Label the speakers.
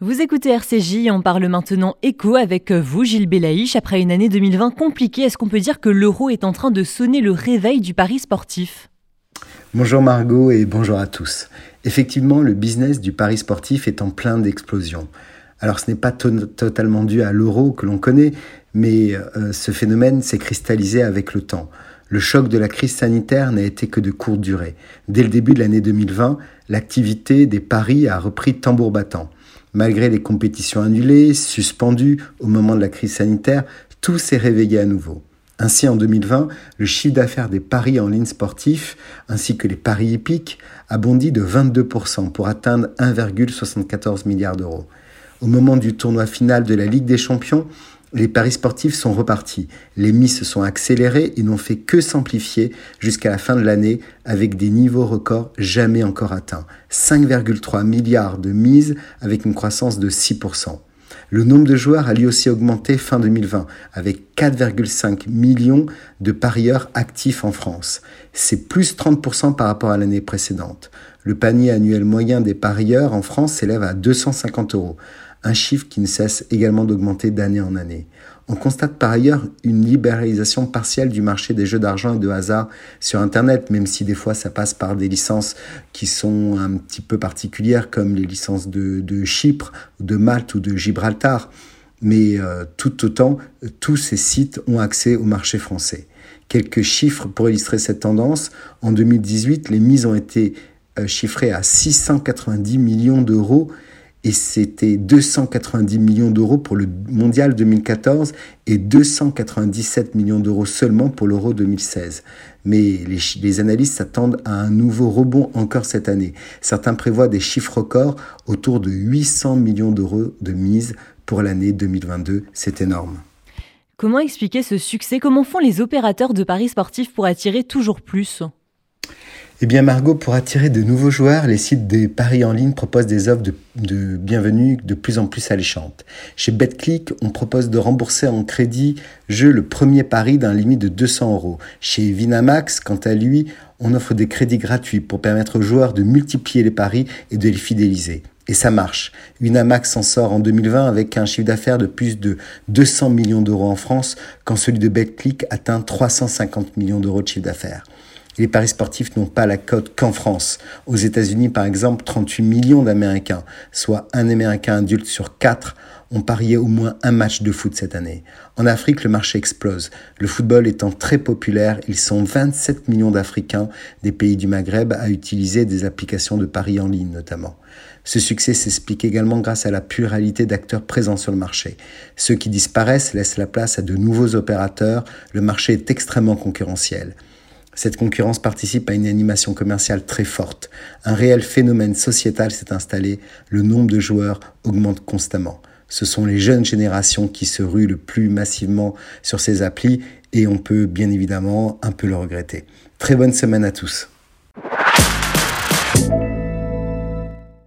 Speaker 1: Vous écoutez RCJ, on parle maintenant écho avec vous, Gilles Belaïch. Après une année 2020 compliquée, est-ce qu'on peut dire que l'euro est en train de sonner le réveil du pari sportif?
Speaker 2: Bonjour Margot et bonjour à tous. Effectivement, le business du pari sportif est en plein d'explosion. Alors ce n'est pas totalement dû à l'euro que l'on connaît, mais euh, ce phénomène s'est cristallisé avec le temps. Le choc de la crise sanitaire n'a été que de courte durée. Dès le début de l'année 2020, l'activité des paris a repris tambour battant. Malgré les compétitions annulées, suspendues au moment de la crise sanitaire, tout s'est réveillé à nouveau. Ainsi, en 2020, le chiffre d'affaires des paris en ligne sportifs, ainsi que les paris hippiques, a bondi de 22% pour atteindre 1,74 milliard d'euros. Au moment du tournoi final de la Ligue des Champions, les paris sportifs sont repartis. Les mises se sont accélérées et n'ont fait que s'amplifier jusqu'à la fin de l'année avec des niveaux records jamais encore atteints. 5,3 milliards de mises avec une croissance de 6%. Le nombre de joueurs a lui aussi augmenté fin 2020 avec 4,5 millions de parieurs actifs en France. C'est plus 30% par rapport à l'année précédente. Le panier annuel moyen des parieurs en France s'élève à 250 euros un chiffre qui ne cesse également d'augmenter d'année en année. On constate par ailleurs une libéralisation partielle du marché des jeux d'argent et de hasard sur Internet, même si des fois ça passe par des licences qui sont un petit peu particulières, comme les licences de, Chypre, de Malte ou de Gibraltar. Mais euh, tout autant, tous ces sites ont accès au marché français. Quelques chiffres pour illustrer cette tendance. En 2018, les mises ont été euh, chiffrées à 690 millions d'euros et c'était 290 millions d'euros pour le mondial 2014 et 297 millions d'euros seulement pour l'euro 2016. Mais les, analystes s'attendent à un nouveau rebond encore cette année. Certains prévoient des chiffres records autour de 800 millions d'euros de mise pour l'année 2022. C'est énorme.
Speaker 1: Comment expliquer ce succès? Comment font les opérateurs de paris sportifs pour attirer toujours plus?
Speaker 2: Eh bien Margot, pour attirer de nouveaux joueurs, les sites des paris en ligne proposent des offres de, bienvenue de plus en plus alléchantes. Chez BetClick, on propose de rembourser en crédit jeu le premier pari d'un limite de 200 euros. Chez Vinamax, quant à lui, on offre des crédits gratuits pour permettre aux joueurs de multiplier les paris et de les fidéliser. Et ça marche. Winamax s'en sort en 2020 avec un chiffre d'affaires de plus de 200 millions d'euros en France, quand celui de BetClick atteint 350 millions d'euros de chiffre d'affaires les paris sportifs n'ont pas la cote qu'en France. Aux États-Unis, par exemple, 38 millions d'Américains, soit un Américain adulte sur quatre, ont parié au moins un match de foot cette année. En Afrique, le marché explose. Le football étant très populaire, ils sont 27 millions d'Africains des pays du Maghreb à utiliser des applications de paris en ligne notamment. Ce succès s'explique également grâce à la pluralité d'acteurs présents sur le marché. Ceux qui disparaissent laissent la place à de nouveaux opérateurs. Le marché est extrêmement concurrentiel. Cette concurrence participe à une animation commerciale très forte. Un réel phénomène sociétal s'est installé, le nombre de joueurs augmente constamment. Ce sont les jeunes générations qui se ruent le plus massivement sur ces applis et on peut bien évidemment un peu le regretter. Très bonne semaine à tous.